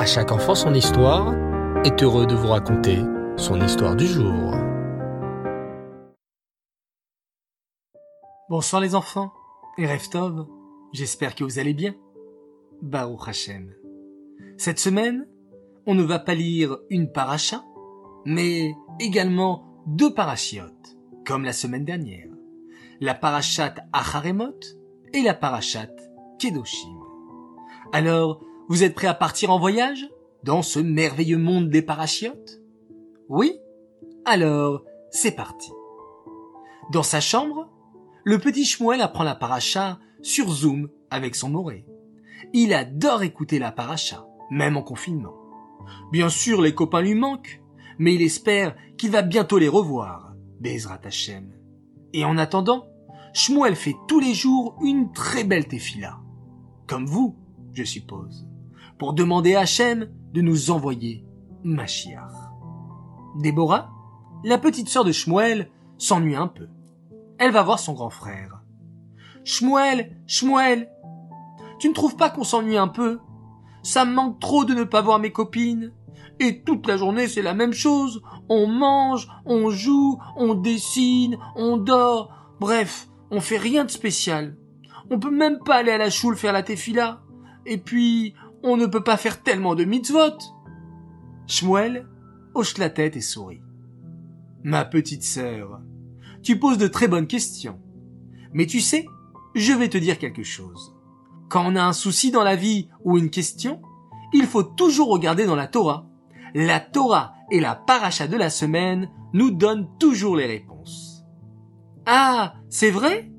À chaque enfant son histoire est heureux de vous raconter son histoire du jour. Bonsoir les enfants et Reftov, j'espère que vous allez bien. Baruch Hashem. Cette semaine, on ne va pas lire une paracha, mais également deux parachiotes, comme la semaine dernière. La parachat Acharemot et la parachat Kedoshim. Alors, vous êtes prêts à partir en voyage? Dans ce merveilleux monde des parachiotes? Oui? Alors, c'est parti. Dans sa chambre, le petit Shmuel apprend la paracha sur Zoom avec son moré. Il adore écouter la paracha, même en confinement. Bien sûr, les copains lui manquent, mais il espère qu'il va bientôt les revoir, Bezrat Hashem. Et en attendant, Shmuel fait tous les jours une très belle tefila. Comme vous, je suppose pour demander à Hachem de nous envoyer Mashiach. Déborah, la petite sœur de Shmuel, s'ennuie un peu. Elle va voir son grand frère. Shmuel, Shmuel, tu ne trouves pas qu'on s'ennuie un peu? Ça me manque trop de ne pas voir mes copines. Et toute la journée c'est la même chose. On mange, on joue, on dessine, on dort. Bref, on fait rien de spécial. On peut même pas aller à la choule faire la tefila. Et puis, on ne peut pas faire tellement de mitzvot. Shmuel hoche la tête et sourit. Ma petite sœur, tu poses de très bonnes questions. Mais tu sais, je vais te dire quelque chose. Quand on a un souci dans la vie ou une question, il faut toujours regarder dans la Torah. La Torah et la paracha de la semaine nous donnent toujours les réponses. Ah, c'est vrai?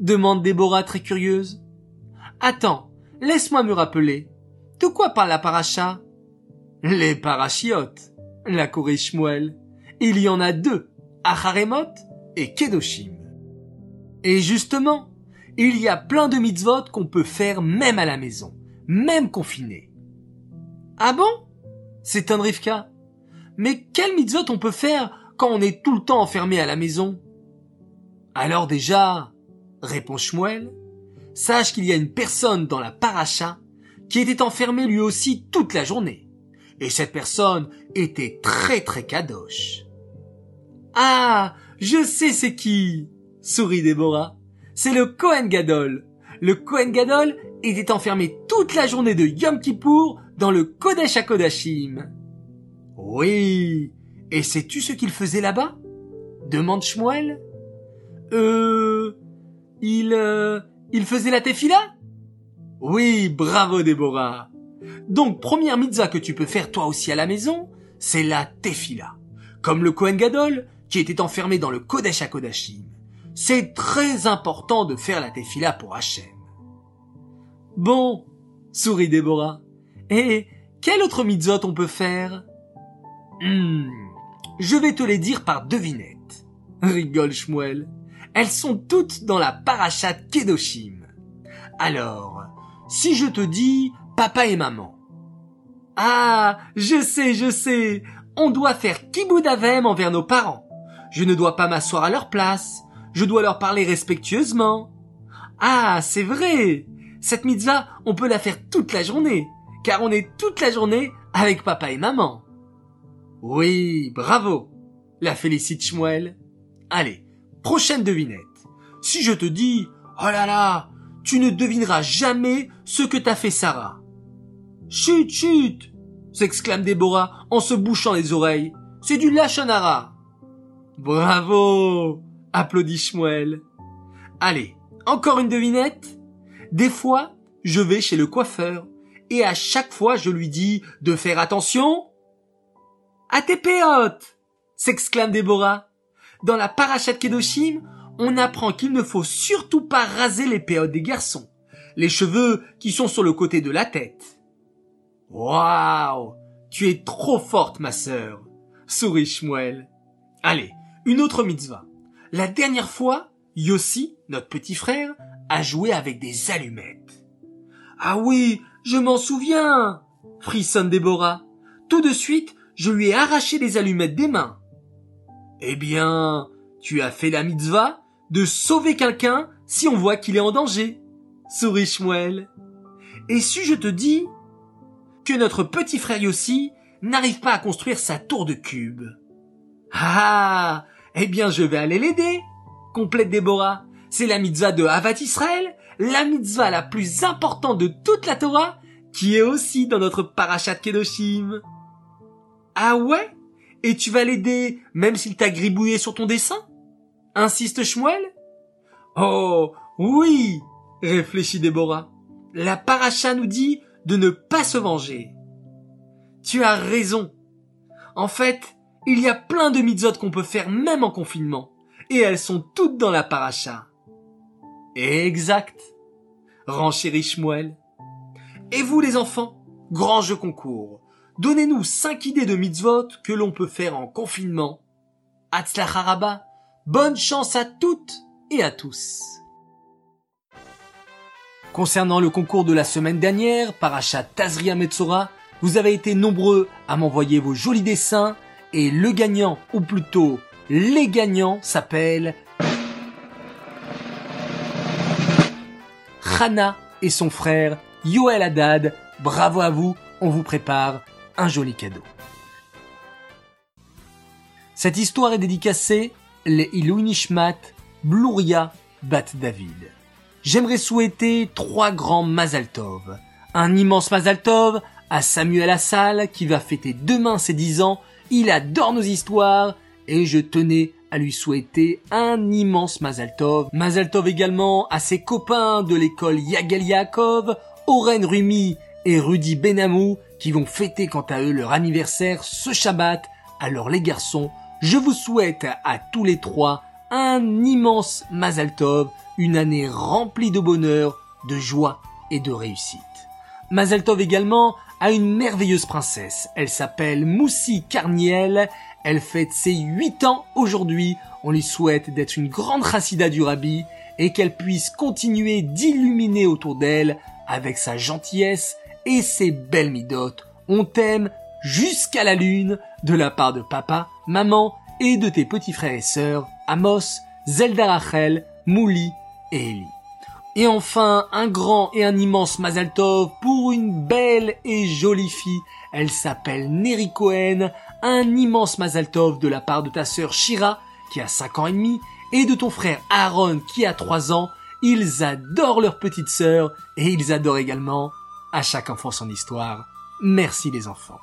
demande Déborah très curieuse. Attends, laisse-moi me rappeler. De quoi parle la paracha? Les parachiotes, la corrige Il y en a deux, Acharemot et Kedoshim. Et justement, il y a plein de mitzvot qu'on peut faire même à la maison, même confiné. Ah bon? C'est un Rivka? Mais quel mitzvot on peut faire quand on est tout le temps enfermé à la maison? Alors déjà, répond Shmuel, sache qu'il y a une personne dans la paracha qui était enfermé lui aussi toute la journée. Et cette personne était très très kadosh. Ah, je sais c'est qui, sourit Déborah. C'est le Kohen Gadol. Le Kohen Gadol était enfermé toute la journée de Yom Kippour dans le Kodesh HaKodashim. Oui. Et sais-tu ce qu'il faisait là-bas? demande Shmuel. Euh, il, euh, il faisait la tefila? Oui, bravo Déborah. Donc, première mitzvah que tu peux faire toi aussi à la maison, c'est la tefila. Comme le Kohen Gadol, qui était enfermé dans le Kodesh HaKodashim. C'est très important de faire la tefila pour Hachem. Bon, sourit Déborah. Et quel autre mitzvot on peut faire? Hmm, Je vais te les dire par devinette. Rigole Shmuel. Elles sont toutes dans la parachat Kedoshim. Alors, si je te dis papa et maman. Ah, je sais, je sais. On doit faire kiboudavem envers nos parents. Je ne dois pas m'asseoir à leur place. Je dois leur parler respectueusement. Ah, c'est vrai. Cette mitzvah, on peut la faire toute la journée, car on est toute la journée avec papa et maman. Oui, bravo. La félicite Shmuel. Allez, prochaine devinette. Si je te dis, oh là là, tu ne devineras jamais ce que t'a fait Sarah. Chut, chut, s'exclame Déborah en se bouchant les oreilles. C'est du lachonara. Bravo, applaudit Shmuel. Allez, encore une devinette? Des fois, je vais chez le coiffeur et à chaque fois je lui dis de faire attention à tes péotes, s'exclame Déborah. Dans la parachat Kedoshim, on apprend qu'il ne faut surtout pas raser les péotes des garçons, les cheveux qui sont sur le côté de la tête. Waouh, tu es trop forte, ma sœur, sourit Shmuel. Allez, une autre mitzvah. La dernière fois, Yossi, notre petit frère, a joué avec des allumettes. Ah oui, je m'en souviens, frissonne Déborah. Tout de suite, je lui ai arraché les allumettes des mains. Eh bien, tu as fait la mitzvah? De sauver quelqu'un si on voit qu'il est en danger, sourit Shmuel. Et si je te dis que notre petit frère Yossi n'arrive pas à construire sa tour de cube. Ah, eh bien je vais aller l'aider, complète Déborah. C'est la mitzvah de Havat Israël, la mitzvah la plus importante de toute la Torah, qui est aussi dans notre parachat Kedoshim. Ah ouais? Et tu vas l'aider même s'il t'a gribouillé sur ton dessin? Insiste Shmuel Oh, oui réfléchit Déborah. La paracha nous dit de ne pas se venger. Tu as raison. En fait, il y a plein de mitzvot qu'on peut faire même en confinement. Et elles sont toutes dans la paracha. Exact. Renchérit Shmuel. Et vous les enfants, grand jeu concours. Donnez-nous cinq idées de mitzvot que l'on peut faire en confinement. Bonne chance à toutes et à tous. Concernant le concours de la semaine dernière, Parachat Tazria Metzora, vous avez été nombreux à m'envoyer vos jolis dessins et le gagnant, ou plutôt les gagnants, s'appellent Hana et son frère Yoel Haddad. Bravo à vous, on vous prépare un joli cadeau. Cette histoire est dédicacée les Iluinishmat Bluria Bat David j'aimerais souhaiter trois grands Mazaltov. Un immense Mazaltov à Samuel Assal qui va fêter demain ses dix ans. Il adore nos histoires et je tenais à lui souhaiter un immense Mazaltov. Mazaltov également à ses copains de l'école Yagel Yaakov, Oren Rumi et Rudy Benamou qui vont fêter quant à eux leur anniversaire ce Shabbat. Alors les garçons, je vous souhaite à tous les trois un immense Mazaltov une année remplie de bonheur, de joie et de réussite. Mazeltov également a une merveilleuse princesse. Elle s'appelle Moussi Carniel. Elle fête ses 8 ans aujourd'hui. On lui souhaite d'être une grande racida du rabbi et qu'elle puisse continuer d'illuminer autour d'elle avec sa gentillesse et ses belles midotes. On t'aime jusqu'à la lune de la part de papa, maman et de tes petits frères et sœurs Amos, Zelda Rachel, Mouli et enfin, un grand et un immense Mazal pour une belle et jolie fille. Elle s'appelle Neri Cohen. Un immense Mazal de la part de ta sœur Shira, qui a 5 ans et demi, et de ton frère Aaron, qui a 3 ans. Ils adorent leur petite sœur, et ils adorent également à chaque enfant son histoire. Merci les enfants.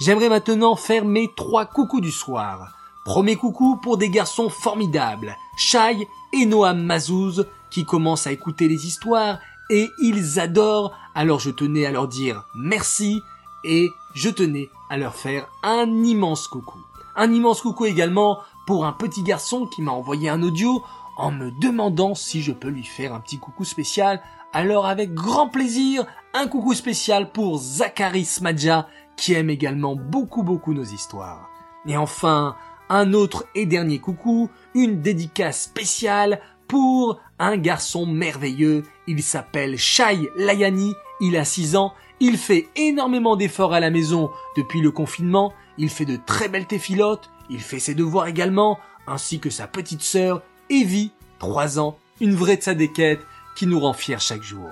J'aimerais maintenant faire mes trois coucous du soir. Premier coucou pour des garçons formidables, Shai et Noam Mazouz, qui commencent à écouter les histoires et ils adorent. Alors je tenais à leur dire merci et je tenais à leur faire un immense coucou. Un immense coucou également pour un petit garçon qui m'a envoyé un audio en me demandant si je peux lui faire un petit coucou spécial. Alors avec grand plaisir, un coucou spécial pour Zachary Smadja qui aime également beaucoup beaucoup nos histoires. Et enfin, un autre et dernier coucou, une dédicace spéciale pour un garçon merveilleux. Il s'appelle Shai Layani, il a 6 ans, il fait énormément d'efforts à la maison depuis le confinement, il fait de très belles téphilotes, il fait ses devoirs également, ainsi que sa petite sœur, Evie, 3 ans, une vraie tzadékette qui nous rend fiers chaque jour.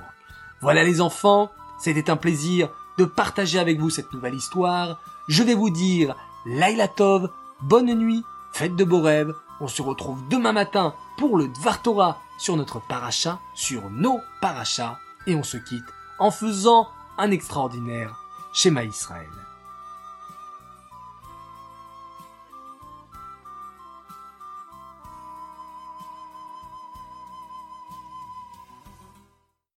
Voilà les enfants, c'était un plaisir de partager avec vous cette nouvelle histoire. Je vais vous dire Laila Tov, bonne nuit, faites de beaux rêves, on se retrouve demain matin pour le Dvar sur notre paracha, sur nos parachas, et on se quitte en faisant un extraordinaire schéma Israël.